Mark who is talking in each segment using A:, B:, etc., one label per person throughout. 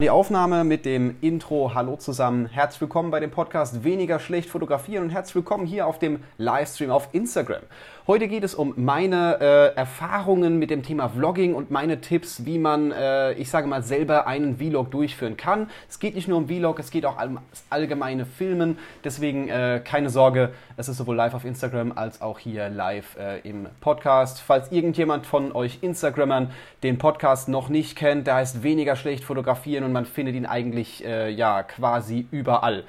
A: Die Aufnahme mit dem Intro. Hallo zusammen. Herzlich willkommen bei dem Podcast Weniger schlecht fotografieren und herzlich willkommen hier auf dem Livestream auf Instagram. Heute geht es um meine äh, Erfahrungen mit dem Thema Vlogging und meine Tipps, wie man, äh, ich sage mal, selber einen Vlog durchführen kann. Es geht nicht nur um Vlog, es geht auch um allgemeine Filmen. Deswegen äh, keine Sorge, es ist sowohl live auf Instagram als auch hier live äh, im Podcast. Falls irgendjemand von euch Instagrammern den Podcast noch nicht kennt, der heißt Weniger schlecht fotografieren und man findet ihn eigentlich äh, ja quasi überall.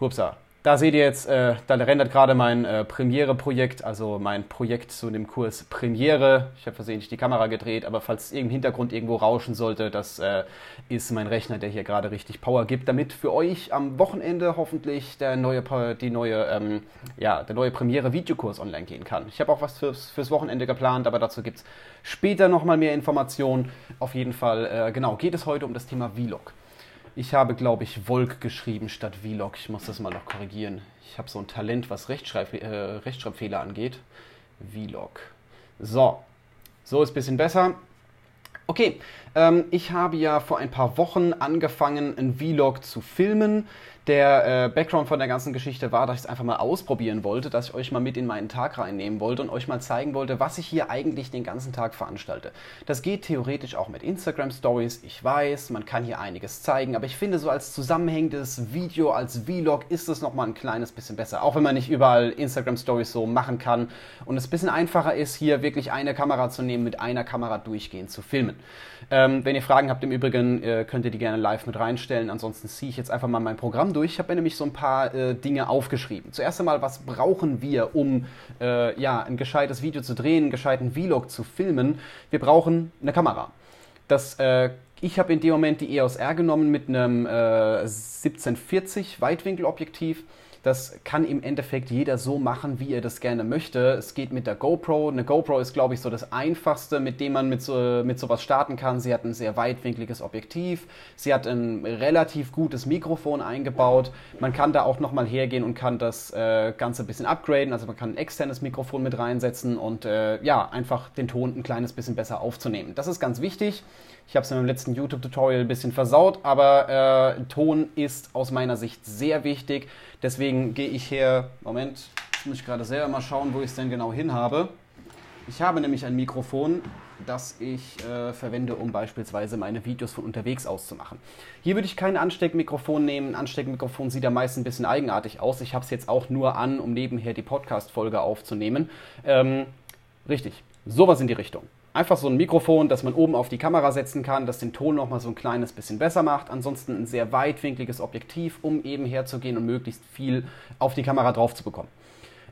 A: Hupsa. Da seht ihr jetzt, äh, da rendert gerade mein äh, Premiere-Projekt, also mein Projekt zu dem Kurs Premiere. Ich habe versehentlich die Kamera gedreht, aber falls irgendein Hintergrund irgendwo rauschen sollte, das äh, ist mein Rechner, der hier gerade richtig Power gibt, damit für euch am Wochenende hoffentlich der neue, die neue, ähm, ja, der neue Premiere-Videokurs online gehen kann. Ich habe auch was fürs, fürs Wochenende geplant, aber dazu gibt es später nochmal mehr Informationen. Auf jeden Fall, äh, genau, geht es heute um das Thema Vlog. Ich habe, glaube ich, Volk geschrieben statt Vlog. Ich muss das mal noch korrigieren. Ich habe so ein Talent, was Rechtschreib äh, Rechtschreibfehler angeht. Vlog. So, so ist ein bisschen besser. Okay, ähm, ich habe ja vor ein paar Wochen angefangen, einen Vlog zu filmen. Der äh, Background von der ganzen Geschichte war, dass ich es einfach mal ausprobieren wollte, dass ich euch mal mit in meinen Tag reinnehmen wollte und euch mal zeigen wollte, was ich hier eigentlich den ganzen Tag veranstalte. Das geht theoretisch auch mit Instagram Stories. Ich weiß, man kann hier einiges zeigen, aber ich finde, so als zusammenhängendes Video, als Vlog ist es nochmal ein kleines bisschen besser. Auch wenn man nicht überall Instagram Stories so machen kann und es ein bisschen einfacher ist, hier wirklich eine Kamera zu nehmen, mit einer Kamera durchgehend zu filmen. Ähm, wenn ihr Fragen habt, im Übrigen äh, könnt ihr die gerne live mit reinstellen. Ansonsten ziehe ich jetzt einfach mal mein Programm durch. Ich habe mir nämlich so ein paar äh, Dinge aufgeschrieben. Zuerst einmal, was brauchen wir, um äh, ja, ein gescheites Video zu drehen, einen gescheiten Vlog zu filmen? Wir brauchen eine Kamera. Das äh, ich habe in dem Moment die EOS R genommen mit einem äh, 1740 Weitwinkelobjektiv das kann im Endeffekt jeder so machen, wie er das gerne möchte. Es geht mit der GoPro. Eine GoPro ist, glaube ich, so das Einfachste, mit dem man mit, so, mit sowas starten kann. Sie hat ein sehr weitwinkliges Objektiv. Sie hat ein relativ gutes Mikrofon eingebaut. Man kann da auch nochmal hergehen und kann das äh, Ganze ein bisschen upgraden. Also man kann ein externes Mikrofon mit reinsetzen und äh, ja, einfach den Ton ein kleines bisschen besser aufzunehmen. Das ist ganz wichtig. Ich habe es in meinem letzten YouTube-Tutorial ein bisschen versaut, aber äh, Ton ist aus meiner Sicht sehr wichtig. Deswegen gehe ich hier, Moment, muss ich gerade selber mal schauen, wo ich es denn genau hin habe. Ich habe nämlich ein Mikrofon, das ich äh, verwende, um beispielsweise meine Videos von unterwegs aus zu machen. Hier würde ich kein Ansteckmikrofon nehmen. Ein Ansteckmikrofon sieht ja meist ein bisschen eigenartig aus. Ich habe es jetzt auch nur an, um nebenher die Podcast-Folge aufzunehmen. Ähm, richtig, sowas in die Richtung. Einfach so ein Mikrofon, das man oben auf die Kamera setzen kann, das den Ton nochmal so ein kleines bisschen besser macht. Ansonsten ein sehr weitwinkliges Objektiv, um eben herzugehen und möglichst viel auf die Kamera drauf zu bekommen.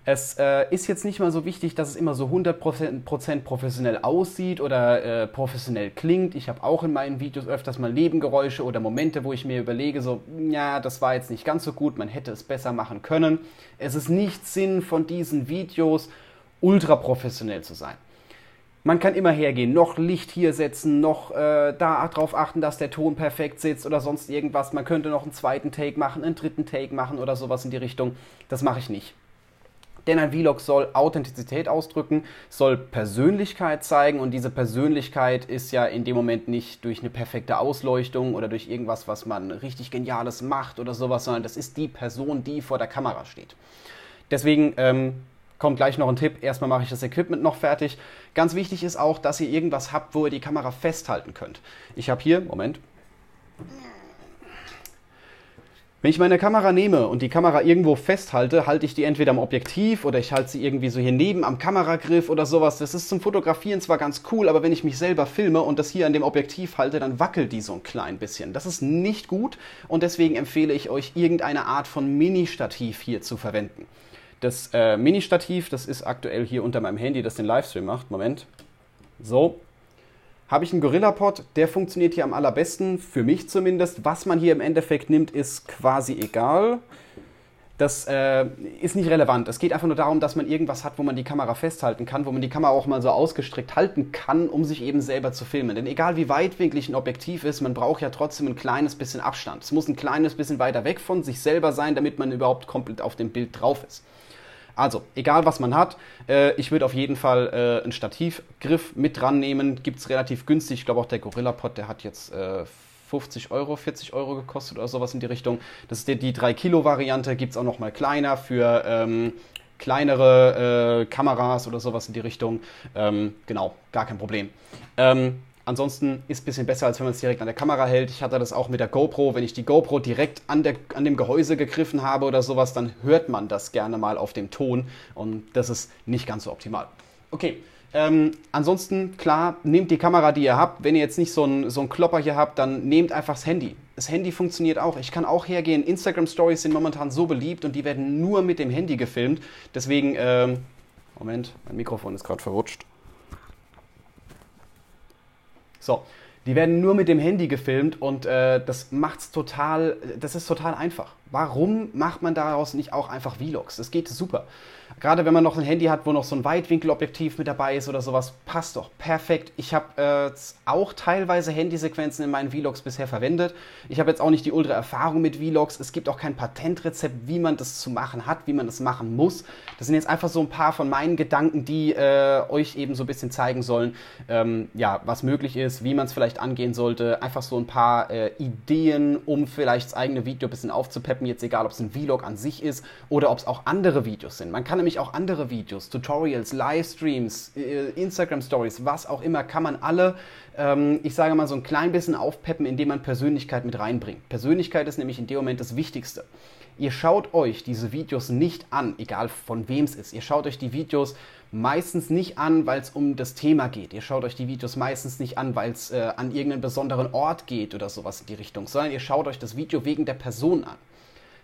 A: Es äh, ist jetzt nicht mal so wichtig, dass es immer so 100% professionell aussieht oder äh, professionell klingt. Ich habe auch in meinen Videos öfters mal Nebengeräusche oder Momente, wo ich mir überlege, so, ja, das war jetzt nicht ganz so gut, man hätte es besser machen können. Es ist nicht Sinn von diesen Videos, ultra professionell zu sein. Man kann immer hergehen, noch Licht hier setzen, noch äh, darauf achten, dass der Ton perfekt sitzt oder sonst irgendwas. Man könnte noch einen zweiten Take machen, einen dritten Take machen oder sowas in die Richtung. Das mache ich nicht. Denn ein Vlog soll Authentizität ausdrücken, soll Persönlichkeit zeigen und diese Persönlichkeit ist ja in dem Moment nicht durch eine perfekte Ausleuchtung oder durch irgendwas, was man richtig Geniales macht oder sowas, sondern das ist die Person, die vor der Kamera steht. Deswegen ähm, kommt gleich noch ein Tipp. Erstmal mache ich das Equipment noch fertig. Ganz wichtig ist auch, dass ihr irgendwas habt, wo ihr die Kamera festhalten könnt. Ich habe hier, Moment. Wenn ich meine Kamera nehme und die Kamera irgendwo festhalte, halte ich die entweder am Objektiv oder ich halte sie irgendwie so hier neben am Kameragriff oder sowas. Das ist zum Fotografieren zwar ganz cool, aber wenn ich mich selber filme und das hier an dem Objektiv halte, dann wackelt die so ein klein bisschen. Das ist nicht gut und deswegen empfehle ich euch irgendeine Art von Mini-Stativ hier zu verwenden. Das äh, Mini-Stativ, das ist aktuell hier unter meinem Handy, das den Livestream macht. Moment. So. Habe ich einen Gorilla-Pod, der funktioniert hier am allerbesten, für mich zumindest. Was man hier im Endeffekt nimmt, ist quasi egal. Das äh, ist nicht relevant. Es geht einfach nur darum, dass man irgendwas hat, wo man die Kamera festhalten kann, wo man die Kamera auch mal so ausgestreckt halten kann, um sich eben selber zu filmen. Denn egal wie weitwinklig ein Objektiv ist, man braucht ja trotzdem ein kleines bisschen Abstand. Es muss ein kleines bisschen weiter weg von sich selber sein, damit man überhaupt komplett auf dem Bild drauf ist. Also, egal was man hat, äh, ich würde auf jeden Fall äh, einen Stativgriff mit dran nehmen. Gibt es relativ günstig. Ich glaube auch der Gorilla Pod, der hat jetzt äh, 50 Euro, 40 Euro gekostet oder sowas in die Richtung. Das ist die, die 3 Kilo Variante, gibt es auch noch mal kleiner für ähm, kleinere äh, Kameras oder sowas in die Richtung. Ähm, genau, gar kein Problem. Ähm, Ansonsten ist ein bisschen besser, als wenn man es direkt an der Kamera hält. Ich hatte das auch mit der GoPro. Wenn ich die GoPro direkt an, der, an dem Gehäuse gegriffen habe oder sowas, dann hört man das gerne mal auf dem Ton. Und das ist nicht ganz so optimal. Okay, ähm, ansonsten, klar, nehmt die Kamera, die ihr habt. Wenn ihr jetzt nicht so einen so Klopper hier habt, dann nehmt einfach das Handy. Das Handy funktioniert auch. Ich kann auch hergehen. Instagram Stories sind momentan so beliebt und die werden nur mit dem Handy gefilmt. Deswegen, ähm, Moment, mein Mikrofon ist gerade verrutscht. So, die werden nur mit dem Handy gefilmt und äh, das macht's total, das ist total einfach. Warum macht man daraus nicht auch einfach Vlogs? Das geht super. Gerade wenn man noch ein Handy hat, wo noch so ein Weitwinkelobjektiv mit dabei ist oder sowas, passt doch perfekt. Ich habe äh, auch teilweise Handysequenzen in meinen Vlogs bisher verwendet. Ich habe jetzt auch nicht die ultra Erfahrung mit Vlogs. Es gibt auch kein Patentrezept, wie man das zu machen hat, wie man das machen muss. Das sind jetzt einfach so ein paar von meinen Gedanken, die äh, euch eben so ein bisschen zeigen sollen, ähm, ja, was möglich ist, wie man es vielleicht angehen sollte. Einfach so ein paar äh, Ideen, um vielleicht das eigene Video ein bisschen aufzupeppen. Jetzt egal, ob es ein Vlog an sich ist oder ob es auch andere Videos sind. Man kann nämlich auch andere Videos, Tutorials, Livestreams, äh, Instagram Stories, was auch immer, kann man alle, ähm, ich sage mal, so ein klein bisschen aufpeppen, indem man Persönlichkeit mit reinbringt. Persönlichkeit ist nämlich in dem Moment das Wichtigste. Ihr schaut euch diese Videos nicht an, egal von wem es ist. Ihr schaut euch die Videos meistens nicht an, weil es um das Thema geht. Ihr schaut euch die Videos meistens nicht an, weil es äh, an irgendeinen besonderen Ort geht oder sowas in die Richtung, sondern ihr schaut euch das Video wegen der Person an.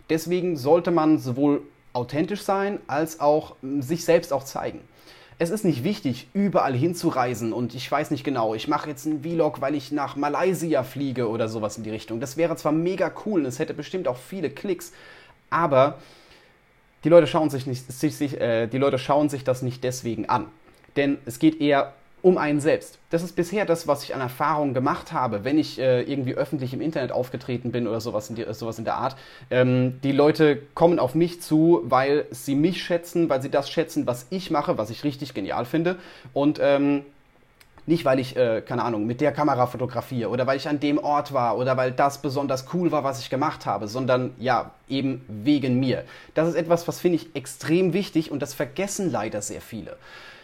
A: Deswegen sollte man sowohl authentisch sein, als auch hm, sich selbst auch zeigen. Es ist nicht wichtig, überall hinzureisen und ich weiß nicht genau, ich mache jetzt einen Vlog, weil ich nach Malaysia fliege oder sowas in die Richtung. Das wäre zwar mega cool und es hätte bestimmt auch viele Klicks, aber die Leute schauen sich, nicht, sich, äh, die Leute schauen sich das nicht deswegen an. Denn es geht eher um einen selbst. Das ist bisher das, was ich an Erfahrungen gemacht habe, wenn ich äh, irgendwie öffentlich im Internet aufgetreten bin oder sowas in, die, sowas in der Art. Ähm, die Leute kommen auf mich zu, weil sie mich schätzen, weil sie das schätzen, was ich mache, was ich richtig genial finde. Und ähm, nicht, weil ich, äh, keine Ahnung, mit der Kamera fotografiere oder weil ich an dem Ort war oder weil das besonders cool war, was ich gemacht habe, sondern ja, eben wegen mir. Das ist etwas, was finde ich extrem wichtig und das vergessen leider sehr viele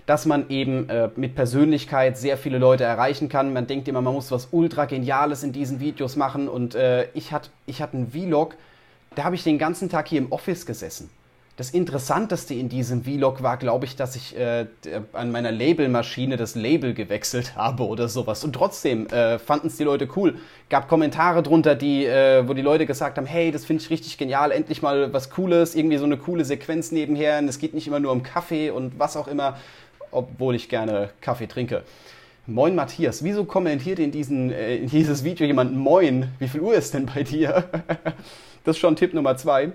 A: dass man eben äh, mit Persönlichkeit sehr viele Leute erreichen kann. Man denkt immer, man muss was ultra Geniales in diesen Videos machen. Und äh, ich hatte ich hatte einen Vlog, da habe ich den ganzen Tag hier im Office gesessen. Das Interessanteste in diesem Vlog war, glaube ich, dass ich äh, an meiner Labelmaschine das Label gewechselt habe oder sowas. Und trotzdem äh, fanden es die Leute cool. Gab Kommentare drunter, die, äh, wo die Leute gesagt haben, hey, das finde ich richtig genial, endlich mal was Cooles, irgendwie so eine coole Sequenz nebenher. Und es geht nicht immer nur um Kaffee und was auch immer obwohl ich gerne Kaffee trinke. Moin Matthias, wieso kommentiert in, diesen, äh, in dieses Video jemand Moin? Wie viel Uhr ist denn bei dir? das ist schon Tipp Nummer zwei.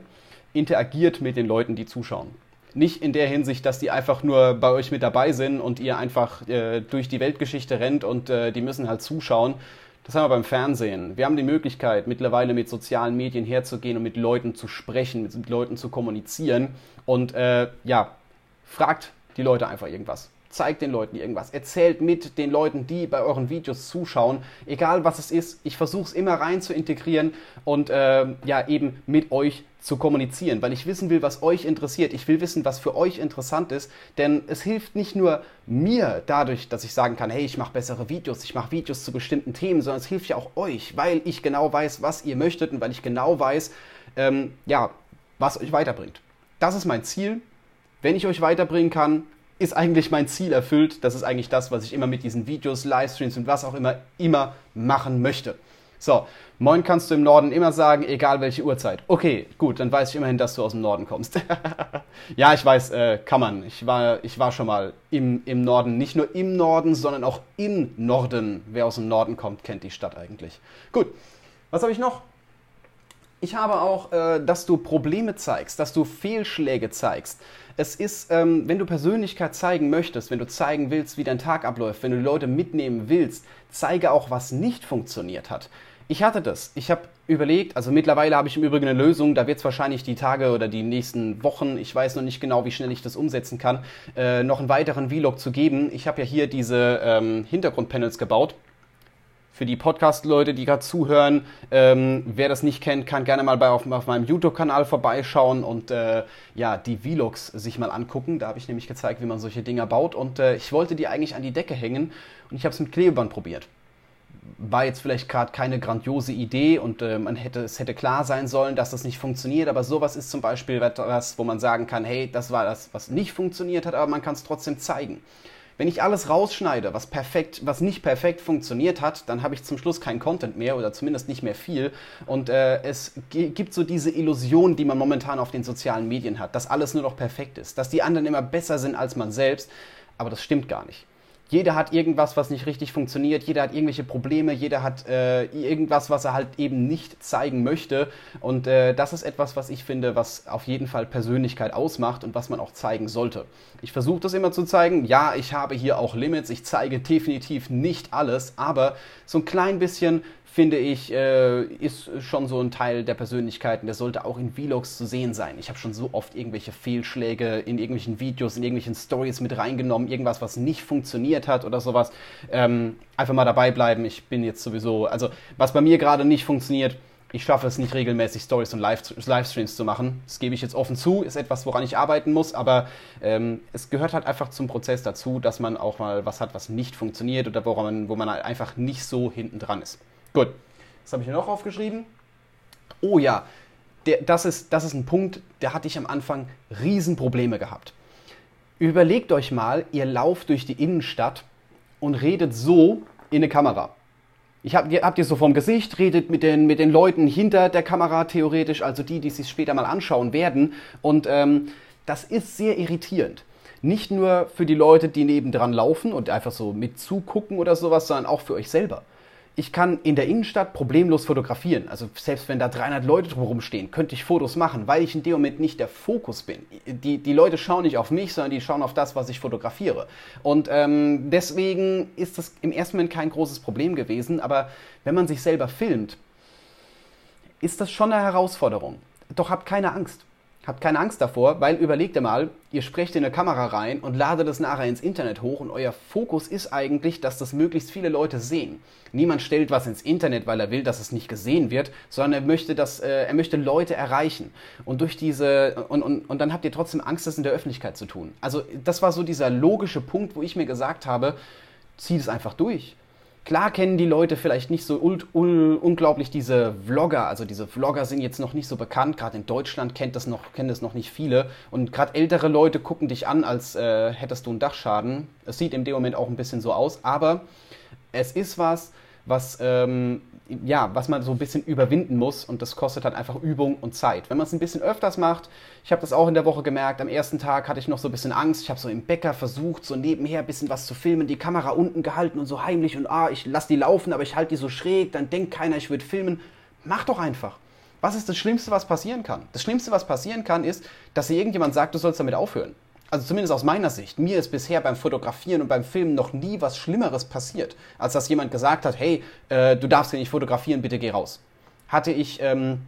A: Interagiert mit den Leuten, die zuschauen. Nicht in der Hinsicht, dass die einfach nur bei euch mit dabei sind und ihr einfach äh, durch die Weltgeschichte rennt und äh, die müssen halt zuschauen. Das haben wir beim Fernsehen. Wir haben die Möglichkeit, mittlerweile mit sozialen Medien herzugehen und mit Leuten zu sprechen, mit Leuten zu kommunizieren. Und äh, ja, fragt die Leute einfach irgendwas. Zeigt den Leuten irgendwas. Erzählt mit den Leuten, die bei euren Videos zuschauen, egal was es ist. Ich versuche es immer rein zu integrieren und äh, ja eben mit euch zu kommunizieren, weil ich wissen will, was euch interessiert. Ich will wissen, was für euch interessant ist, denn es hilft nicht nur mir dadurch, dass ich sagen kann, hey, ich mache bessere Videos, ich mache Videos zu bestimmten Themen, sondern es hilft ja auch euch, weil ich genau weiß, was ihr möchtet und weil ich genau weiß, ähm, ja, was euch weiterbringt. Das ist mein Ziel wenn ich euch weiterbringen kann, ist eigentlich mein Ziel erfüllt. Das ist eigentlich das, was ich immer mit diesen Videos, Livestreams und was auch immer immer machen möchte. So, moin kannst du im Norden immer sagen, egal welche Uhrzeit. Okay, gut, dann weiß ich immerhin, dass du aus dem Norden kommst. ja, ich weiß, äh, kann man. Ich war, ich war schon mal im, im Norden. Nicht nur im Norden, sondern auch im Norden. Wer aus dem Norden kommt, kennt die Stadt eigentlich. Gut, was habe ich noch? Ich habe auch, äh, dass du Probleme zeigst, dass du Fehlschläge zeigst. Es ist, ähm, wenn du Persönlichkeit zeigen möchtest, wenn du zeigen willst, wie dein Tag abläuft, wenn du die Leute mitnehmen willst, zeige auch, was nicht funktioniert hat. Ich hatte das. Ich habe überlegt, also mittlerweile habe ich im Übrigen eine Lösung, da wird es wahrscheinlich die Tage oder die nächsten Wochen, ich weiß noch nicht genau, wie schnell ich das umsetzen kann, äh, noch einen weiteren Vlog zu geben. Ich habe ja hier diese ähm, Hintergrundpanels gebaut für die Podcast-Leute, die gerade zuhören, ähm, wer das nicht kennt, kann gerne mal bei, auf, auf meinem YouTube-Kanal vorbeischauen und äh, ja, die Vlogs sich mal angucken. Da habe ich nämlich gezeigt, wie man solche Dinger baut. Und äh, ich wollte die eigentlich an die Decke hängen und ich habe es mit Klebeband probiert. War jetzt vielleicht gerade keine grandiose Idee und äh, man hätte, es hätte klar sein sollen, dass das nicht funktioniert, aber sowas ist zum Beispiel etwas, wo man sagen kann, hey, das war das, was nicht funktioniert hat, aber man kann es trotzdem zeigen. Wenn ich alles rausschneide, was perfekt, was nicht perfekt funktioniert hat, dann habe ich zum Schluss keinen Content mehr oder zumindest nicht mehr viel. Und äh, es gibt so diese Illusion, die man momentan auf den sozialen Medien hat, dass alles nur noch perfekt ist, dass die anderen immer besser sind als man selbst. Aber das stimmt gar nicht. Jeder hat irgendwas, was nicht richtig funktioniert, jeder hat irgendwelche Probleme, jeder hat äh, irgendwas, was er halt eben nicht zeigen möchte. Und äh, das ist etwas, was ich finde, was auf jeden Fall Persönlichkeit ausmacht und was man auch zeigen sollte. Ich versuche das immer zu zeigen. Ja, ich habe hier auch Limits, ich zeige definitiv nicht alles, aber so ein klein bisschen finde ich, äh, ist schon so ein Teil der Persönlichkeit und der sollte auch in Vlogs zu sehen sein. Ich habe schon so oft irgendwelche Fehlschläge in irgendwelchen Videos, in irgendwelchen Stories mit reingenommen, irgendwas, was nicht funktioniert hat oder sowas. Ähm, einfach mal dabei bleiben. Ich bin jetzt sowieso, also was bei mir gerade nicht funktioniert, ich schaffe es nicht regelmäßig, Stories und Livestreams zu machen. Das gebe ich jetzt offen zu, ist etwas, woran ich arbeiten muss, aber ähm, es gehört halt einfach zum Prozess dazu, dass man auch mal was hat, was nicht funktioniert oder woran wo man halt einfach nicht so hinten dran ist. Gut, was habe ich hier noch aufgeschrieben? Oh ja, der, das, ist, das ist ein Punkt, der hatte ich am Anfang Riesenprobleme gehabt. Überlegt euch mal, ihr lauft durch die Innenstadt und redet so in eine Kamera. Ich hab, ihr habt ihr so vorm Gesicht, redet mit den, mit den Leuten hinter der Kamera theoretisch, also die, die sich später mal anschauen werden. Und ähm, das ist sehr irritierend. Nicht nur für die Leute, die nebendran laufen und einfach so mit zugucken oder sowas, sondern auch für euch selber ich kann in der Innenstadt problemlos fotografieren. Also selbst wenn da 300 Leute drumherum stehen, könnte ich Fotos machen, weil ich in dem Moment nicht der Fokus bin. Die, die Leute schauen nicht auf mich, sondern die schauen auf das, was ich fotografiere. Und ähm, deswegen ist das im ersten Moment kein großes Problem gewesen. Aber wenn man sich selber filmt, ist das schon eine Herausforderung. Doch habt keine Angst. Habt keine Angst davor, weil überlegt ihr mal, ihr sprecht in eine Kamera rein und ladet das nachher ins Internet hoch und euer Fokus ist eigentlich, dass das möglichst viele Leute sehen. Niemand stellt was ins Internet, weil er will, dass es nicht gesehen wird, sondern er möchte, dass, äh, er möchte Leute erreichen. Und durch diese, und, und, und dann habt ihr trotzdem Angst, das in der Öffentlichkeit zu tun. Also das war so dieser logische Punkt, wo ich mir gesagt habe, zieh es einfach durch. Klar kennen die Leute vielleicht nicht so ul ul unglaublich diese Vlogger, also diese Vlogger sind jetzt noch nicht so bekannt, gerade in Deutschland kennt das noch, kennen das noch nicht viele. Und gerade ältere Leute gucken dich an, als äh, hättest du einen Dachschaden. Es sieht in dem Moment auch ein bisschen so aus, aber es ist was, was ähm, ja, was man so ein bisschen überwinden muss und das kostet halt einfach Übung und Zeit. Wenn man es ein bisschen öfters macht, ich habe das auch in der Woche gemerkt, am ersten Tag hatte ich noch so ein bisschen Angst, ich habe so im Bäcker versucht, so nebenher ein bisschen was zu filmen, die Kamera unten gehalten und so heimlich und ah, ich lasse die laufen, aber ich halte die so schräg, dann denkt keiner, ich würde filmen. Mach doch einfach. Was ist das Schlimmste, was passieren kann? Das Schlimmste, was passieren kann, ist, dass irgendjemand sagt, du sollst damit aufhören also zumindest aus meiner Sicht, mir ist bisher beim Fotografieren und beim Filmen noch nie was Schlimmeres passiert, als dass jemand gesagt hat, hey, äh, du darfst hier nicht fotografieren, bitte geh raus. Hatte ich ähm,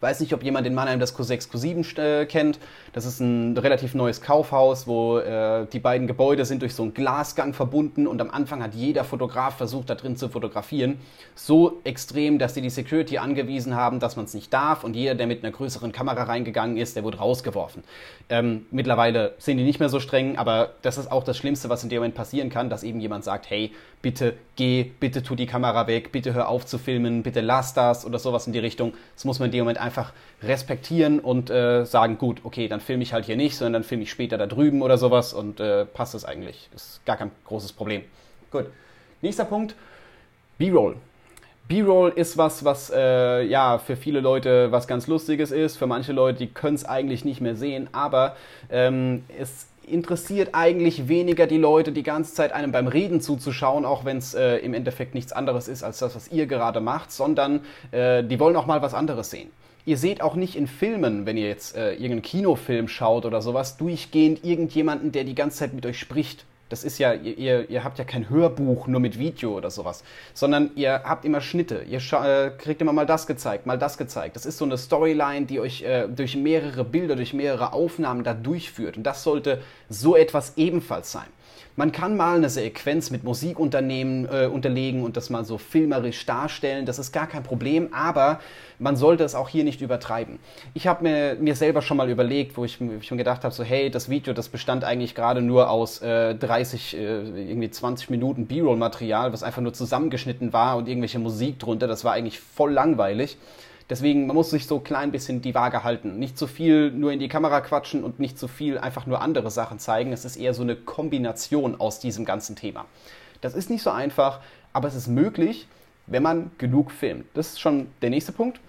A: weiß nicht, ob jemand in Mannheim das Q6, Q7 äh, kennt. Das ist ein relativ neues Kaufhaus, wo äh, die beiden Gebäude sind durch so einen Glasgang verbunden und am Anfang hat jeder Fotograf versucht, da drin zu fotografieren. So extrem, dass sie die Security angewiesen haben, dass man es nicht darf und jeder, der mit einer größeren Kamera reingegangen ist, der wurde rausgeworfen. Ähm, mittlerweile sind die nicht mehr so streng, aber das ist auch das Schlimmste, was in dem Moment passieren kann, dass eben jemand sagt, hey, bitte geh, bitte tu die Kamera weg, bitte hör auf zu filmen, bitte lass das oder sowas in die Richtung. Das muss man in dem Moment einfach respektieren und äh, sagen, gut, okay, dann filme ich halt hier nicht, sondern dann filme ich später da drüben oder sowas und äh, passt es eigentlich. Ist gar kein großes Problem. Gut. Nächster Punkt, B-Roll. B-Roll ist was, was äh, ja für viele Leute was ganz Lustiges ist. Für manche Leute, die können es eigentlich nicht mehr sehen, aber ähm, es interessiert eigentlich weniger die Leute, die ganze Zeit einem beim Reden zuzuschauen, auch wenn es äh, im Endeffekt nichts anderes ist als das, was ihr gerade macht, sondern äh, die wollen auch mal was anderes sehen. Ihr seht auch nicht in Filmen, wenn ihr jetzt äh, irgendeinen Kinofilm schaut oder sowas, durchgehend irgendjemanden, der die ganze Zeit mit euch spricht. Das ist ja, ihr, ihr habt ja kein Hörbuch nur mit Video oder sowas, sondern ihr habt immer Schnitte. Ihr äh, kriegt immer mal das gezeigt, mal das gezeigt. Das ist so eine Storyline, die euch äh, durch mehrere Bilder, durch mehrere Aufnahmen da durchführt. Und das sollte so etwas ebenfalls sein. Man kann mal eine Sequenz mit Musikunternehmen äh, unterlegen und das mal so filmerisch darstellen, das ist gar kein Problem, aber man sollte es auch hier nicht übertreiben. Ich habe mir, mir selber schon mal überlegt, wo ich mir gedacht habe, so hey, das Video, das bestand eigentlich gerade nur aus äh, 30, äh, irgendwie 20 Minuten B-Roll-Material, was einfach nur zusammengeschnitten war und irgendwelche Musik drunter, das war eigentlich voll langweilig. Deswegen, man muss sich so klein bisschen die Waage halten. Nicht zu viel nur in die Kamera quatschen und nicht zu viel einfach nur andere Sachen zeigen. Es ist eher so eine Kombination aus diesem ganzen Thema. Das ist nicht so einfach, aber es ist möglich, wenn man genug filmt. Das ist schon der nächste Punkt.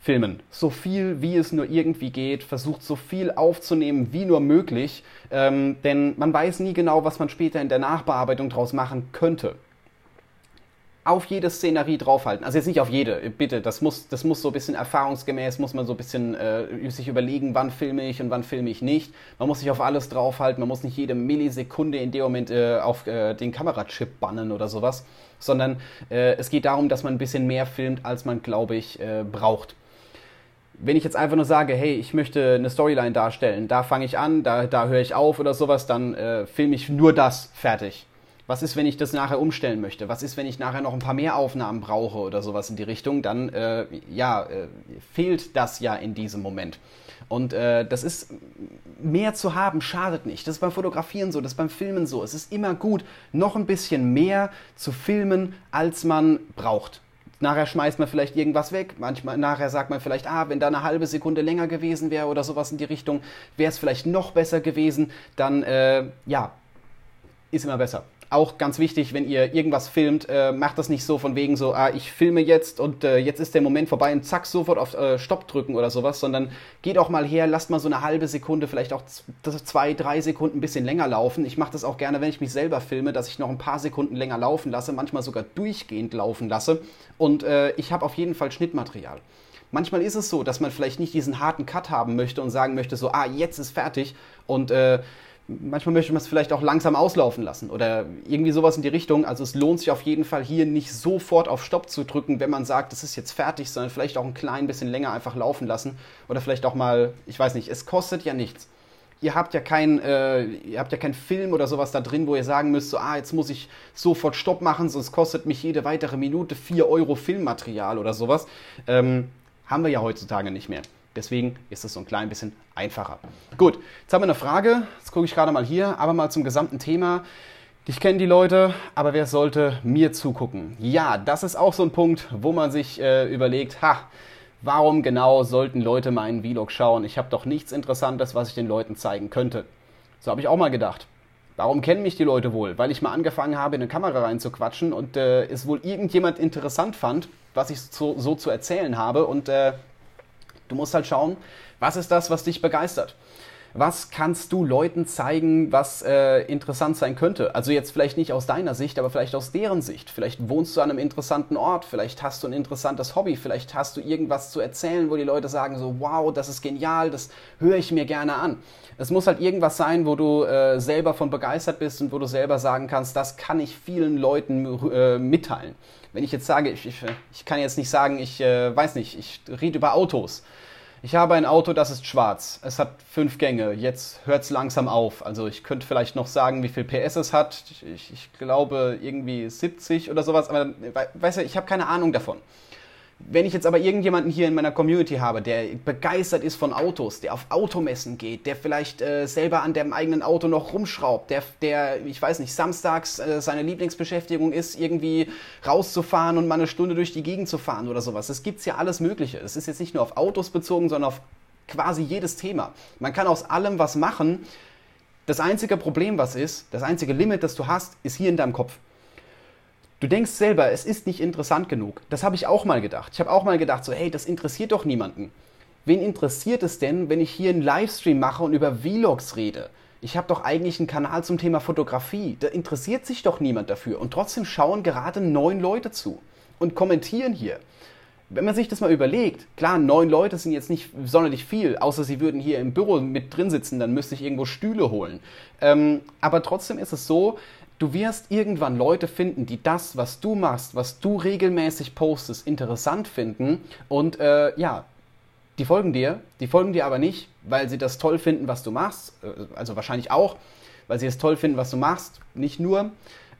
A: Filmen. So viel, wie es nur irgendwie geht. Versucht so viel aufzunehmen, wie nur möglich. Ähm, denn man weiß nie genau, was man später in der Nachbearbeitung draus machen könnte auf jede Szenerie draufhalten. Also jetzt nicht auf jede, bitte. Das muss, das muss so ein bisschen erfahrungsgemäß, muss man so ein bisschen äh, sich überlegen, wann filme ich und wann filme ich nicht. Man muss sich auf alles draufhalten, man muss nicht jede Millisekunde in dem Moment äh, auf äh, den Kamerachip bannen oder sowas, sondern äh, es geht darum, dass man ein bisschen mehr filmt, als man, glaube ich, äh, braucht. Wenn ich jetzt einfach nur sage, hey, ich möchte eine Storyline darstellen, da fange ich an, da, da höre ich auf oder sowas, dann äh, filme ich nur das fertig was ist, wenn ich das nachher umstellen möchte? Was ist, wenn ich nachher noch ein paar mehr Aufnahmen brauche oder sowas in die Richtung? Dann, äh, ja, äh, fehlt das ja in diesem Moment. Und äh, das ist, mehr zu haben schadet nicht. Das ist beim Fotografieren so, das ist beim Filmen so. Es ist immer gut, noch ein bisschen mehr zu filmen, als man braucht. Nachher schmeißt man vielleicht irgendwas weg. Manchmal nachher sagt man vielleicht, ah, wenn da eine halbe Sekunde länger gewesen wäre oder sowas in die Richtung, wäre es vielleicht noch besser gewesen. Dann, äh, ja, ist immer besser auch ganz wichtig, wenn ihr irgendwas filmt, äh, macht das nicht so von wegen so, ah, ich filme jetzt und äh, jetzt ist der Moment vorbei und zack, sofort auf äh, Stopp drücken oder sowas, sondern geht auch mal her, lasst mal so eine halbe Sekunde, vielleicht auch zwei, drei Sekunden ein bisschen länger laufen. Ich mache das auch gerne, wenn ich mich selber filme, dass ich noch ein paar Sekunden länger laufen lasse, manchmal sogar durchgehend laufen lasse und äh, ich habe auf jeden Fall Schnittmaterial. Manchmal ist es so, dass man vielleicht nicht diesen harten Cut haben möchte und sagen möchte, so, ah, jetzt ist fertig und äh, manchmal möchte man es vielleicht auch langsam auslaufen lassen oder irgendwie sowas in die Richtung. Also es lohnt sich auf jeden Fall hier nicht sofort auf Stopp zu drücken, wenn man sagt, das ist jetzt fertig, sondern vielleicht auch ein klein bisschen länger einfach laufen lassen oder vielleicht auch mal, ich weiß nicht, es kostet ja nichts. Ihr habt ja kein, äh, ja keinen Film oder sowas da drin, wo ihr sagen müsst, so, ah, jetzt muss ich sofort Stopp machen, sonst kostet mich jede weitere Minute 4 Euro Filmmaterial oder sowas. Ähm, haben wir ja heutzutage nicht mehr. Deswegen ist es so ein klein bisschen einfacher. Gut, jetzt haben wir eine Frage. Jetzt gucke ich gerade mal hier, aber mal zum gesamten Thema. Ich kenne die Leute, aber wer sollte mir zugucken? Ja, das ist auch so ein Punkt, wo man sich äh, überlegt, ha, warum genau sollten Leute meinen Vlog schauen? Ich habe doch nichts Interessantes, was ich den Leuten zeigen könnte. So habe ich auch mal gedacht. Warum kennen mich die Leute wohl? Weil ich mal angefangen habe, in eine Kamera reinzuquatschen und äh, es wohl irgendjemand interessant fand, was ich so, so zu erzählen habe und äh, Du musst halt schauen, was ist das, was dich begeistert? Was kannst du Leuten zeigen, was äh, interessant sein könnte? Also jetzt vielleicht nicht aus deiner Sicht, aber vielleicht aus deren Sicht. Vielleicht wohnst du an einem interessanten Ort, vielleicht hast du ein interessantes Hobby, vielleicht hast du irgendwas zu erzählen, wo die Leute sagen so, wow, das ist genial, das höre ich mir gerne an. Es muss halt irgendwas sein, wo du äh, selber von begeistert bist und wo du selber sagen kannst, das kann ich vielen Leuten äh, mitteilen. Wenn ich jetzt sage, ich, ich, ich kann jetzt nicht sagen, ich äh, weiß nicht, ich rede über Autos ich habe ein Auto, das ist schwarz. Es hat fünf Gänge. Jetzt hört es langsam auf. Also ich könnte vielleicht noch sagen, wie viel PS es hat. Ich, ich glaube irgendwie 70 oder sowas. Aber weißt du, ich habe keine Ahnung davon. Wenn ich jetzt aber irgendjemanden hier in meiner Community habe, der begeistert ist von Autos, der auf Automessen geht, der vielleicht äh, selber an dem eigenen Auto noch rumschraubt, der, der ich weiß nicht, samstags äh, seine Lieblingsbeschäftigung ist, irgendwie rauszufahren und mal eine Stunde durch die Gegend zu fahren oder sowas. Es gibt ja alles Mögliche. Es ist jetzt nicht nur auf Autos bezogen, sondern auf quasi jedes Thema. Man kann aus allem was machen. Das einzige Problem, was ist, das einzige Limit, das du hast, ist hier in deinem Kopf. Du denkst selber, es ist nicht interessant genug. Das habe ich auch mal gedacht. Ich habe auch mal gedacht, so, hey, das interessiert doch niemanden. Wen interessiert es denn, wenn ich hier einen Livestream mache und über Vlogs rede? Ich habe doch eigentlich einen Kanal zum Thema Fotografie. Da interessiert sich doch niemand dafür. Und trotzdem schauen gerade neun Leute zu und kommentieren hier. Wenn man sich das mal überlegt, klar, neun Leute sind jetzt nicht sonderlich viel, außer sie würden hier im Büro mit drin sitzen, dann müsste ich irgendwo Stühle holen. Ähm, aber trotzdem ist es so, Du wirst irgendwann Leute finden, die das, was du machst, was du regelmäßig postest, interessant finden und äh, ja, die folgen dir, die folgen dir aber nicht, weil sie das toll finden, was du machst, äh, also wahrscheinlich auch, weil sie es toll finden, was du machst, nicht nur,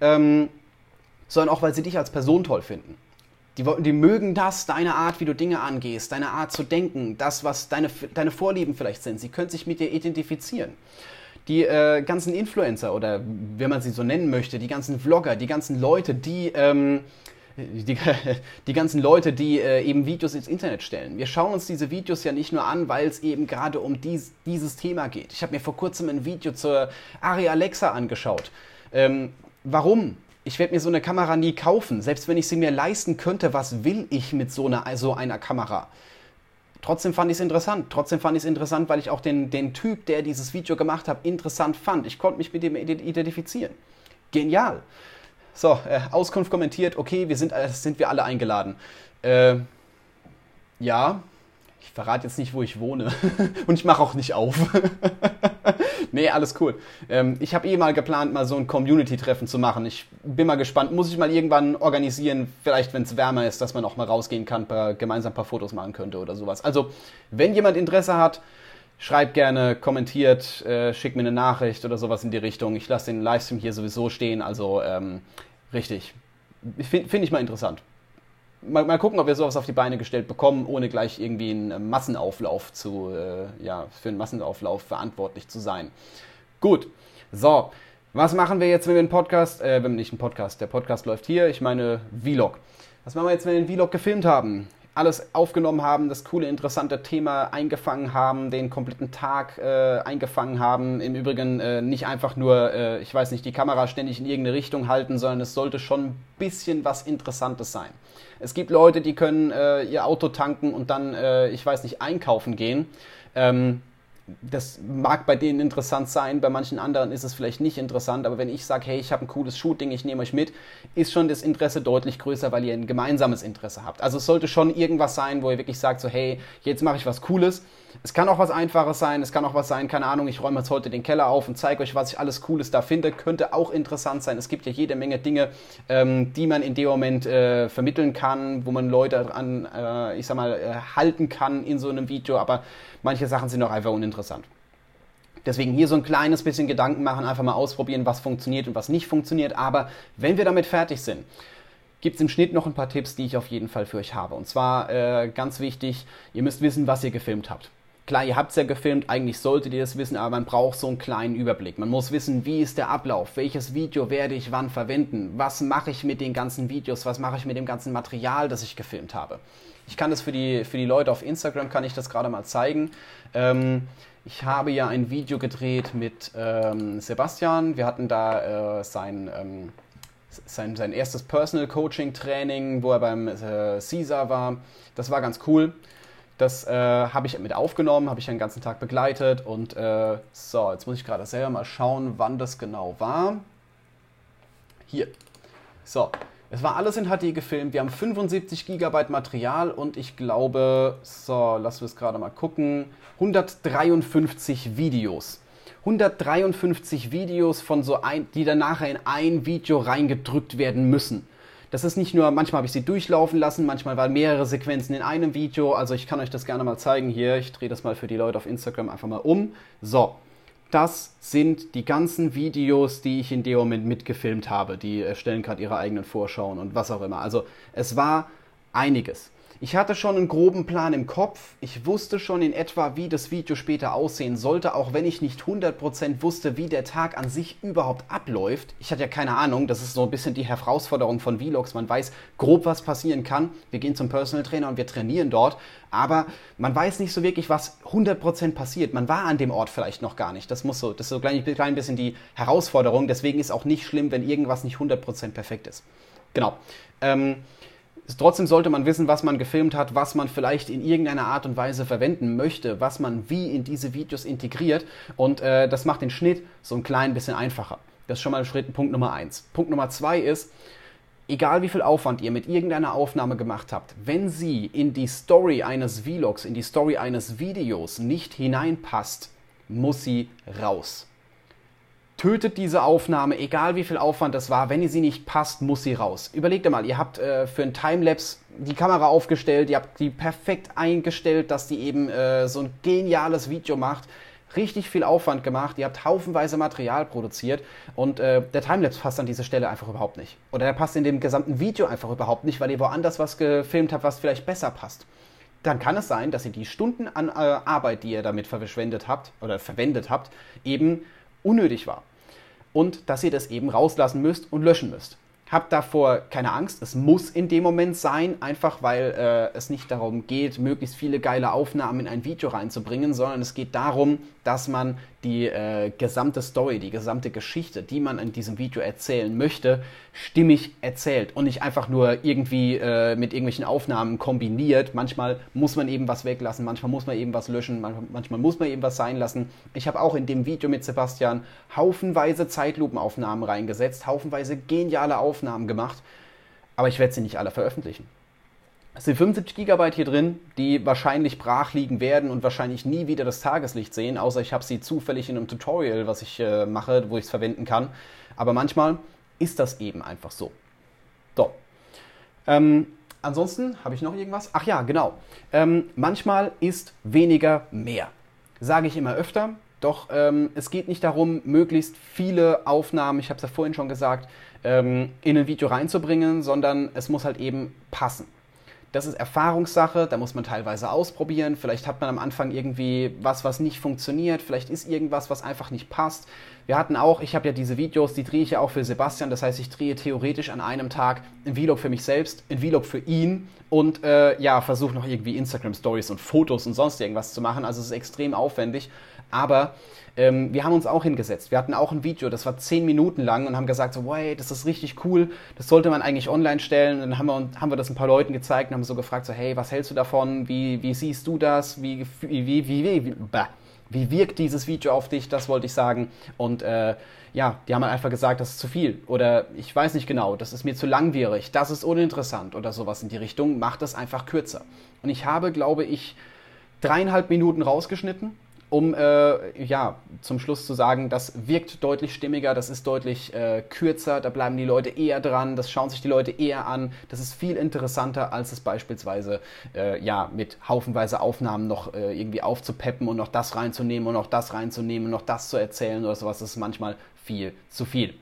A: ähm, sondern auch, weil sie dich als Person toll finden. Die, die, mögen das, deine Art, wie du Dinge angehst, deine Art zu denken, das, was deine, deine Vorlieben vielleicht sind. Sie können sich mit dir identifizieren. Die äh, ganzen Influencer oder wenn man sie so nennen möchte, die ganzen Vlogger, die ganzen Leute, die, ähm, die, die, ganzen Leute, die äh, eben Videos ins Internet stellen. Wir schauen uns diese Videos ja nicht nur an, weil es eben gerade um dies, dieses Thema geht. Ich habe mir vor kurzem ein Video zur Ari Alexa angeschaut. Ähm, warum? ich werde mir so eine Kamera nie kaufen. Selbst wenn ich sie mir leisten könnte, was will ich mit so einer, so einer Kamera? Trotzdem fand ich es interessant. Trotzdem fand ich es interessant, weil ich auch den, den Typ, der dieses Video gemacht hat, interessant fand. Ich konnte mich mit dem identifizieren. Genial. So, äh, Auskunft kommentiert, okay, wir sind, äh, sind wir alle eingeladen. Äh, ja, ich verrate jetzt nicht, wo ich wohne. Und ich mache auch nicht auf. nee, alles cool. Ähm, ich habe eh mal geplant, mal so ein Community-Treffen zu machen. Ich bin mal gespannt. Muss ich mal irgendwann organisieren, vielleicht wenn es wärmer ist, dass man auch mal rausgehen kann, paar, gemeinsam ein paar Fotos machen könnte oder sowas. Also, wenn jemand Interesse hat, schreibt gerne, kommentiert, äh, schickt mir eine Nachricht oder sowas in die Richtung. Ich lasse den Livestream hier sowieso stehen. Also, ähm, richtig. Finde find ich mal interessant mal, mal, gucken, ob wir sowas auf die Beine gestellt bekommen, ohne gleich irgendwie einen Massenauflauf zu, äh, ja, für einen Massenauflauf verantwortlich zu sein. Gut, so, was machen wir jetzt, wenn wir einen Podcast, äh, wenn nicht einen Podcast, der Podcast läuft hier, ich meine Vlog. Was machen wir jetzt, wenn wir einen Vlog gefilmt haben? Alles aufgenommen haben, das coole, interessante Thema eingefangen haben, den kompletten Tag äh, eingefangen haben. Im Übrigen äh, nicht einfach nur, äh, ich weiß nicht, die Kamera ständig in irgendeine Richtung halten, sondern es sollte schon ein bisschen was Interessantes sein. Es gibt Leute, die können äh, ihr Auto tanken und dann, äh, ich weiß nicht, einkaufen gehen. Ähm, das mag bei denen interessant sein, bei manchen anderen ist es vielleicht nicht interessant, aber wenn ich sage, hey, ich habe ein cooles Shooting, ich nehme euch mit, ist schon das Interesse deutlich größer, weil ihr ein gemeinsames Interesse habt. Also es sollte schon irgendwas sein, wo ihr wirklich sagt, so hey, jetzt mache ich was Cooles. Es kann auch was Einfaches sein, es kann auch was sein, keine Ahnung, ich räume jetzt heute den Keller auf und zeige euch, was ich alles Cooles da finde. Könnte auch interessant sein. Es gibt ja jede Menge Dinge, ähm, die man in dem Moment äh, vermitteln kann, wo man Leute an, äh, ich sag mal, äh, halten kann in so einem Video, aber manche Sachen sind auch einfach uninteressant. Deswegen hier so ein kleines bisschen Gedanken machen, einfach mal ausprobieren, was funktioniert und was nicht funktioniert. Aber wenn wir damit fertig sind, gibt es im Schnitt noch ein paar Tipps, die ich auf jeden Fall für euch habe. Und zwar äh, ganz wichtig, ihr müsst wissen, was ihr gefilmt habt. Klar, ihr habt es ja gefilmt, eigentlich solltet ihr es wissen, aber man braucht so einen kleinen Überblick. Man muss wissen, wie ist der Ablauf, welches Video werde ich wann verwenden, was mache ich mit den ganzen Videos, was mache ich mit dem ganzen Material, das ich gefilmt habe. Ich kann das für die, für die Leute auf Instagram, kann ich das gerade mal zeigen. Ähm, ich habe ja ein Video gedreht mit ähm, Sebastian. Wir hatten da äh, sein, ähm, sein, sein erstes Personal Coaching Training, wo er beim äh, Caesar war. Das war ganz cool. Das äh, habe ich mit aufgenommen, habe ich den ganzen Tag begleitet und äh, so, jetzt muss ich gerade selber mal schauen, wann das genau war. Hier. So, es war alles in HD gefilmt. Wir haben 75 GB Material und ich glaube, so, lassen wir es gerade mal gucken, 153 Videos. 153 Videos von so ein, die dann nachher in ein Video reingedrückt werden müssen. Das ist nicht nur, manchmal habe ich sie durchlaufen lassen, manchmal waren mehrere Sequenzen in einem Video. Also ich kann euch das gerne mal zeigen hier. Ich drehe das mal für die Leute auf Instagram einfach mal um. So, das sind die ganzen Videos, die ich in dem Moment mitgefilmt habe. Die erstellen gerade ihre eigenen Vorschauen und was auch immer. Also es war einiges. Ich hatte schon einen groben Plan im Kopf. Ich wusste schon in etwa, wie das Video später aussehen sollte, auch wenn ich nicht 100% wusste, wie der Tag an sich überhaupt abläuft. Ich hatte ja keine Ahnung. Das ist so ein bisschen die Herausforderung von Vlogs. Man weiß grob, was passieren kann. Wir gehen zum Personal Trainer und wir trainieren dort. Aber man weiß nicht so wirklich, was 100% passiert. Man war an dem Ort vielleicht noch gar nicht. Das muss so, das ist so ein klein, klein bisschen die Herausforderung. Deswegen ist auch nicht schlimm, wenn irgendwas nicht 100% perfekt ist. Genau. Ähm, Trotzdem sollte man wissen, was man gefilmt hat, was man vielleicht in irgendeiner Art und Weise verwenden möchte, was man wie in diese Videos integriert. Und äh, das macht den Schnitt so ein klein bisschen einfacher. Das ist schon mal Schritt, Punkt Nummer eins. Punkt Nummer zwei ist, egal wie viel Aufwand ihr mit irgendeiner Aufnahme gemacht habt, wenn sie in die Story eines Vlogs, in die Story eines Videos nicht hineinpasst, muss sie raus tötet diese Aufnahme, egal wie viel Aufwand das war. Wenn sie nicht passt, muss sie raus. Überlegt mal, ihr habt äh, für ein Timelapse die Kamera aufgestellt, ihr habt die perfekt eingestellt, dass die eben äh, so ein geniales Video macht. richtig viel Aufwand gemacht, ihr habt haufenweise Material produziert und äh, der Timelapse passt an dieser Stelle einfach überhaupt nicht. Oder der passt in dem gesamten Video einfach überhaupt nicht, weil ihr woanders was gefilmt habt, was vielleicht besser passt. Dann kann es sein, dass ihr die Stunden an äh, Arbeit, die ihr damit verschwendet habt oder verwendet habt, eben unnötig war. Und dass ihr das eben rauslassen müsst und löschen müsst. Habt davor keine Angst, es muss in dem Moment sein, einfach weil äh, es nicht darum geht, möglichst viele geile Aufnahmen in ein Video reinzubringen, sondern es geht darum, dass man die äh, gesamte Story, die gesamte Geschichte, die man in diesem Video erzählen möchte, stimmig erzählt und nicht einfach nur irgendwie äh, mit irgendwelchen Aufnahmen kombiniert. Manchmal muss man eben was weglassen, manchmal muss man eben was löschen, manchmal muss man eben was sein lassen. Ich habe auch in dem Video mit Sebastian haufenweise Zeitlupenaufnahmen reingesetzt, haufenweise geniale Aufnahmen gemacht, aber ich werde sie nicht alle veröffentlichen. Es sind 75 GB hier drin, die wahrscheinlich brach liegen werden und wahrscheinlich nie wieder das Tageslicht sehen, außer ich habe sie zufällig in einem Tutorial, was ich äh, mache, wo ich es verwenden kann. Aber manchmal ist das eben einfach so. So. Ähm, ansonsten habe ich noch irgendwas? Ach ja, genau. Ähm, manchmal ist weniger mehr. Sage ich immer öfter. Doch ähm, es geht nicht darum, möglichst viele Aufnahmen, ich habe es ja vorhin schon gesagt, ähm, in ein Video reinzubringen, sondern es muss halt eben passen. Das ist Erfahrungssache, da muss man teilweise ausprobieren. Vielleicht hat man am Anfang irgendwie was, was nicht funktioniert. Vielleicht ist irgendwas, was einfach nicht passt. Wir hatten auch, ich habe ja diese Videos, die drehe ich ja auch für Sebastian. Das heißt, ich drehe theoretisch an einem Tag ein Vlog für mich selbst, ein Vlog für ihn und äh, ja, versuche noch irgendwie Instagram Stories und Fotos und sonst irgendwas zu machen. Also es ist extrem aufwendig. Aber ähm, wir haben uns auch hingesetzt. Wir hatten auch ein Video, das war zehn Minuten lang und haben gesagt, so, hey, das ist richtig cool, das sollte man eigentlich online stellen. Und dann haben wir, haben wir das ein paar Leuten gezeigt und haben so gefragt, so, hey, was hältst du davon? Wie, wie siehst du das? Wie, wie, wie, wie, wie, wie, wirkt dieses Video auf dich? Das wollte ich sagen. Und äh, ja, die haben einfach gesagt, das ist zu viel. Oder ich weiß nicht genau, das ist mir zu langwierig, das ist uninteressant oder sowas in die Richtung. Macht das einfach kürzer. Und ich habe, glaube ich, dreieinhalb Minuten rausgeschnitten um äh, ja, zum Schluss zu sagen, das wirkt deutlich stimmiger, das ist deutlich äh, kürzer, da bleiben die Leute eher dran, das schauen sich die Leute eher an, das ist viel interessanter, als es beispielsweise äh, ja, mit haufenweise Aufnahmen noch äh, irgendwie aufzupeppen und noch das reinzunehmen und noch das reinzunehmen und noch das zu erzählen oder sowas, das ist manchmal viel zu viel.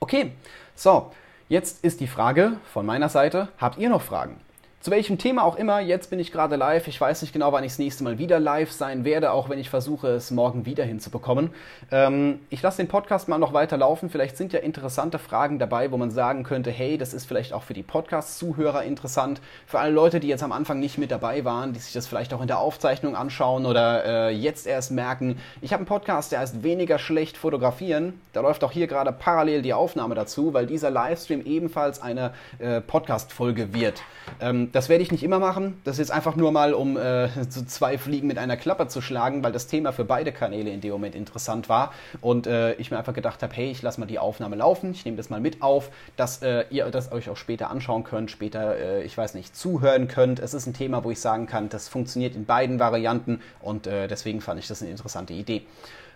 A: Okay, so, jetzt ist die Frage von meiner Seite, habt ihr noch Fragen? Zu welchem Thema auch immer, jetzt bin ich gerade live. Ich weiß nicht genau, wann ich das nächste Mal wieder live sein werde, auch wenn ich versuche, es morgen wieder hinzubekommen. Ähm, ich lasse den Podcast mal noch weiter laufen. Vielleicht sind ja interessante Fragen dabei, wo man sagen könnte, hey, das ist vielleicht auch für die Podcast-Zuhörer interessant. Für alle Leute, die jetzt am Anfang nicht mit dabei waren, die sich das vielleicht auch in der Aufzeichnung anschauen oder äh, jetzt erst merken, ich habe einen Podcast, der heißt weniger schlecht fotografieren. Da läuft auch hier gerade parallel die Aufnahme dazu, weil dieser Livestream ebenfalls eine äh, Podcast-Folge wird. Ähm, das werde ich nicht immer machen. Das ist jetzt einfach nur mal, um äh, so zwei Fliegen mit einer Klappe zu schlagen, weil das Thema für beide Kanäle in dem Moment interessant war. Und äh, ich mir einfach gedacht habe, hey, ich lasse mal die Aufnahme laufen, ich nehme das mal mit auf, dass äh, ihr das euch auch später anschauen könnt, später, äh, ich weiß nicht, zuhören könnt. Es ist ein Thema, wo ich sagen kann, das funktioniert in beiden Varianten und äh, deswegen fand ich das eine interessante Idee.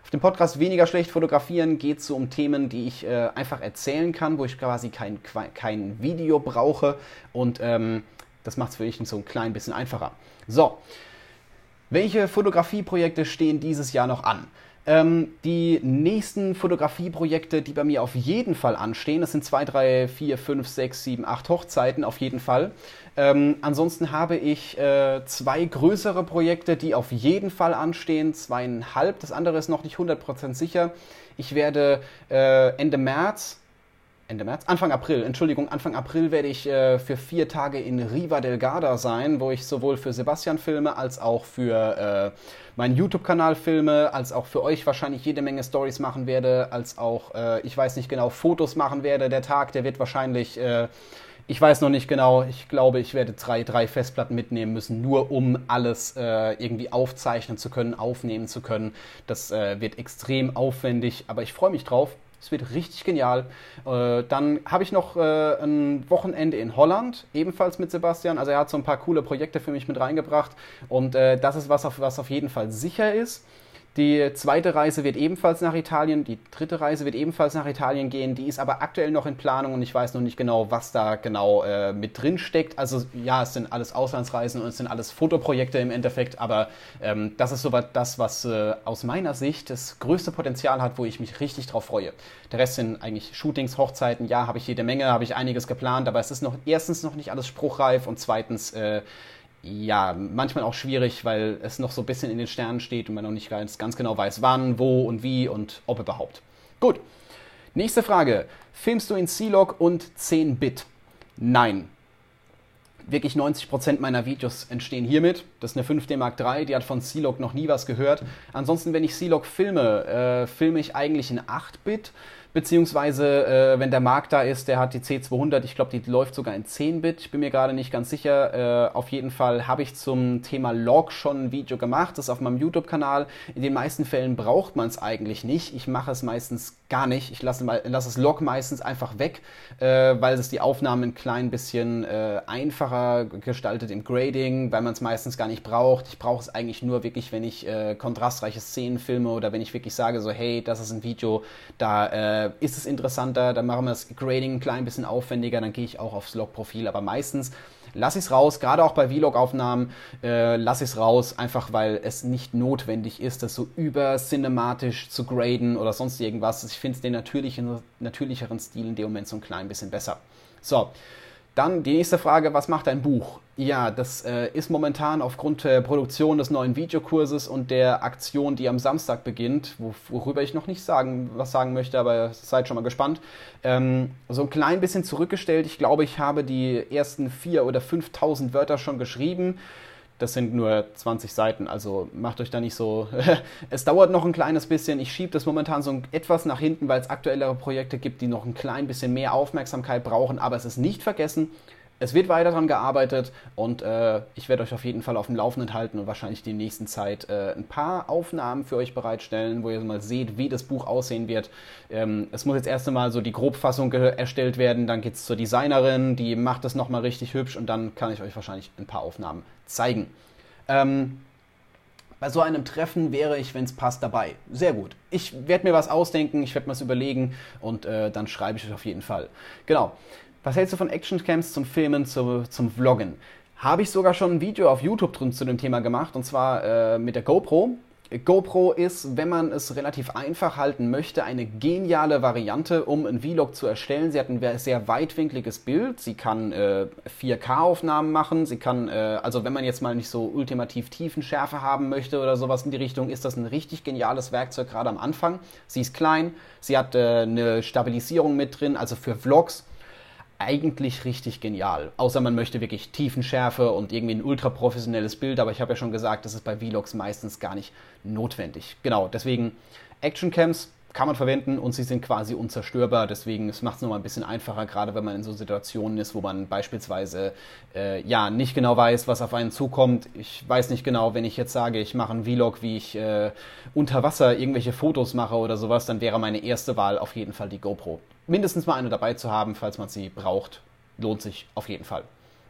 A: Auf dem Podcast Weniger schlecht fotografieren geht es so um Themen, die ich äh, einfach erzählen kann, wo ich quasi kein, kein Video brauche und ähm, das macht es für mich so ein klein bisschen einfacher. So, welche Fotografieprojekte stehen dieses Jahr noch an? Ähm, die nächsten Fotografieprojekte, die bei mir auf jeden Fall anstehen, das sind 2, 3, 4, 5, 6, 7, 8 Hochzeiten auf jeden Fall. Ähm, ansonsten habe ich äh, zwei größere Projekte, die auf jeden Fall anstehen, zweieinhalb. Das andere ist noch nicht 100% sicher. Ich werde äh, Ende März Ende März? Anfang April, Entschuldigung, Anfang April werde ich äh, für vier Tage in Riva del Garda sein, wo ich sowohl für Sebastian filme, als auch für äh, meinen YouTube-Kanal filme, als auch für euch wahrscheinlich jede Menge Stories machen werde, als auch, äh, ich weiß nicht genau, Fotos machen werde. Der Tag, der wird wahrscheinlich, äh, ich weiß noch nicht genau, ich glaube, ich werde drei, drei Festplatten mitnehmen müssen, nur um alles äh, irgendwie aufzeichnen zu können, aufnehmen zu können. Das äh, wird extrem aufwendig, aber ich freue mich drauf. Es wird richtig genial. Äh, dann habe ich noch äh, ein Wochenende in Holland, ebenfalls mit Sebastian. Also er hat so ein paar coole Projekte für mich mit reingebracht. Und äh, das ist was was auf jeden Fall sicher ist. Die zweite Reise wird ebenfalls nach Italien, die dritte Reise wird ebenfalls nach Italien gehen. Die ist aber aktuell noch in Planung und ich weiß noch nicht genau, was da genau äh, mit drin steckt. Also ja, es sind alles Auslandsreisen und es sind alles Fotoprojekte im Endeffekt, aber ähm, das ist soweit das, was äh, aus meiner Sicht das größte Potenzial hat, wo ich mich richtig drauf freue. Der Rest sind eigentlich Shootings, Hochzeiten. Ja, habe ich jede Menge, habe ich einiges geplant, aber es ist noch erstens noch nicht alles spruchreif und zweitens äh, ja, manchmal auch schwierig, weil es noch so ein bisschen in den Sternen steht und man noch nicht ganz, ganz genau weiß, wann, wo und wie und ob überhaupt. Gut. Nächste Frage. Filmst du in C-Log und 10-Bit? Nein. Wirklich 90% meiner Videos entstehen hiermit. Das ist eine 5D Mark III, die hat von C-Log noch nie was gehört. Ansonsten, wenn ich C-Log filme, äh, filme ich eigentlich in 8-Bit beziehungsweise äh, wenn der Markt da ist, der hat die C200, ich glaube, die läuft sogar in 10-Bit, ich bin mir gerade nicht ganz sicher. Äh, auf jeden Fall habe ich zum Thema Log schon ein Video gemacht, das ist auf meinem YouTube-Kanal. In den meisten Fällen braucht man es eigentlich nicht. Ich mache es meistens gar nicht. Ich lasse, mal, lasse das Log meistens einfach weg, äh, weil es die Aufnahmen ein klein bisschen äh, einfacher gestaltet im Grading, weil man es meistens gar nicht braucht. Ich brauche es eigentlich nur wirklich, wenn ich äh, kontrastreiche Szenen filme oder wenn ich wirklich sage, so hey, das ist ein Video, da äh, ist es interessanter, dann machen wir das Grading ein klein bisschen aufwendiger, dann gehe ich auch aufs Log-Profil. Aber meistens lasse ich es raus, gerade auch bei Vlog-Aufnahmen äh, lasse ich es raus, einfach weil es nicht notwendig ist, das so übercinematisch zu graden oder sonst irgendwas. Ich finde den natürlichen, natürlicheren Stil in dem Moment so ein klein bisschen besser. So, dann die nächste Frage, was macht ein Buch? Ja, das äh, ist momentan aufgrund der Produktion des neuen Videokurses und der Aktion, die am Samstag beginnt, wo, worüber ich noch nicht sagen, was sagen möchte, aber seid schon mal gespannt, ähm, so ein klein bisschen zurückgestellt. Ich glaube, ich habe die ersten vier oder 5.000 Wörter schon geschrieben. Das sind nur 20 Seiten, also macht euch da nicht so. es dauert noch ein kleines bisschen. Ich schiebe das momentan so etwas nach hinten, weil es aktuellere Projekte gibt, die noch ein klein bisschen mehr Aufmerksamkeit brauchen. Aber es ist nicht vergessen, es wird weiter daran gearbeitet und äh, ich werde euch auf jeden Fall auf dem Laufenden halten und wahrscheinlich die nächsten Zeit äh, ein paar Aufnahmen für euch bereitstellen, wo ihr mal seht, wie das Buch aussehen wird. Ähm, es muss jetzt erst einmal so die Grobfassung erstellt werden, dann geht es zur Designerin, die macht das nochmal richtig hübsch und dann kann ich euch wahrscheinlich ein paar Aufnahmen zeigen. Ähm, bei so einem Treffen wäre ich, wenn es passt, dabei. Sehr gut. Ich werde mir was ausdenken, ich werde mir was überlegen und äh, dann schreibe ich euch auf jeden Fall. Genau. Was hältst du von Actioncams zum Filmen, zu, zum Vloggen? Habe ich sogar schon ein Video auf YouTube drin zu dem Thema gemacht und zwar äh, mit der GoPro. GoPro ist, wenn man es relativ einfach halten möchte, eine geniale Variante, um ein Vlog zu erstellen. Sie hat ein sehr weitwinkliges Bild. Sie kann äh, 4K-Aufnahmen machen. Sie kann, äh, also wenn man jetzt mal nicht so ultimativ Tiefenschärfe haben möchte oder sowas in die Richtung, ist das ein richtig geniales Werkzeug, gerade am Anfang. Sie ist klein. Sie hat äh, eine Stabilisierung mit drin, also für Vlogs eigentlich richtig genial. Außer man möchte wirklich Tiefenschärfe und irgendwie ein ultra professionelles Bild, aber ich habe ja schon gesagt, das ist bei Vlogs meistens gar nicht notwendig. Genau, deswegen Actioncams kann man verwenden und sie sind quasi unzerstörbar. Deswegen es macht es nochmal ein bisschen einfacher, gerade wenn man in so Situationen ist, wo man beispielsweise äh, ja nicht genau weiß, was auf einen zukommt. Ich weiß nicht genau, wenn ich jetzt sage, ich mache einen Vlog, wie ich äh, unter Wasser irgendwelche Fotos mache oder sowas, dann wäre meine erste Wahl auf jeden Fall die GoPro. Mindestens mal eine dabei zu haben, falls man sie braucht, lohnt sich auf jeden Fall.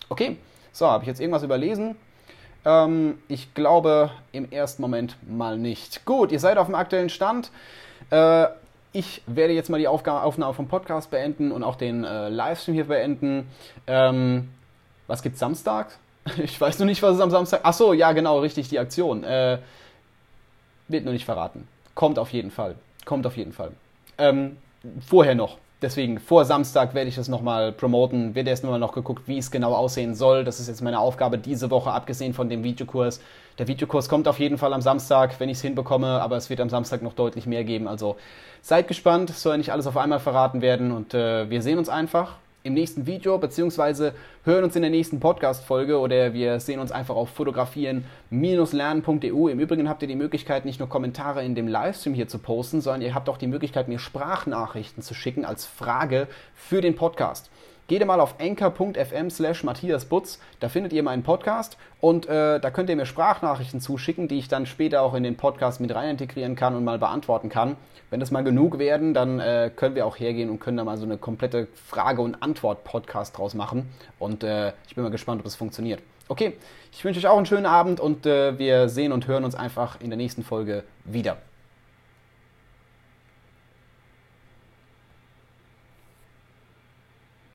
A: Okay, so, habe ich jetzt irgendwas überlesen? Ähm, ich glaube im ersten Moment mal nicht. Gut, ihr seid auf dem aktuellen Stand. Äh, ich werde jetzt mal die Aufgabe, Aufnahme vom Podcast beenden und auch den äh, Livestream hier beenden. Ähm, was gibt's Samstag? Ich weiß noch nicht, was es am Samstag. Ach so, ja, genau, richtig, die Aktion. Äh, wird nur nicht verraten. Kommt auf jeden Fall. Kommt auf jeden Fall. Ähm, vorher noch. Deswegen, vor Samstag werde ich das nochmal promoten. Wird erst nur noch geguckt, wie es genau aussehen soll. Das ist jetzt meine Aufgabe diese Woche, abgesehen von dem Videokurs. Der Videokurs kommt auf jeden Fall am Samstag, wenn ich es hinbekomme, aber es wird am Samstag noch deutlich mehr geben. Also seid gespannt, es soll nicht alles auf einmal verraten werden und äh, wir sehen uns einfach im nächsten Video, beziehungsweise hören uns in der nächsten Podcast-Folge oder wir sehen uns einfach auf fotografieren-lernen.eu. Im Übrigen habt ihr die Möglichkeit, nicht nur Kommentare in dem Livestream hier zu posten, sondern ihr habt auch die Möglichkeit, mir Sprachnachrichten zu schicken als Frage für den Podcast. Geht mal auf anchor.fm slash Matthias Butz, da findet ihr meinen Podcast und äh, da könnt ihr mir Sprachnachrichten zuschicken, die ich dann später auch in den Podcast mit rein integrieren kann und mal beantworten kann. Wenn das mal genug werden, dann äh, können wir auch hergehen und können da mal so eine komplette Frage- und Antwort-Podcast draus machen und äh, ich bin mal gespannt, ob es funktioniert. Okay, ich wünsche euch auch einen schönen Abend und äh, wir sehen und hören uns einfach in der nächsten Folge wieder.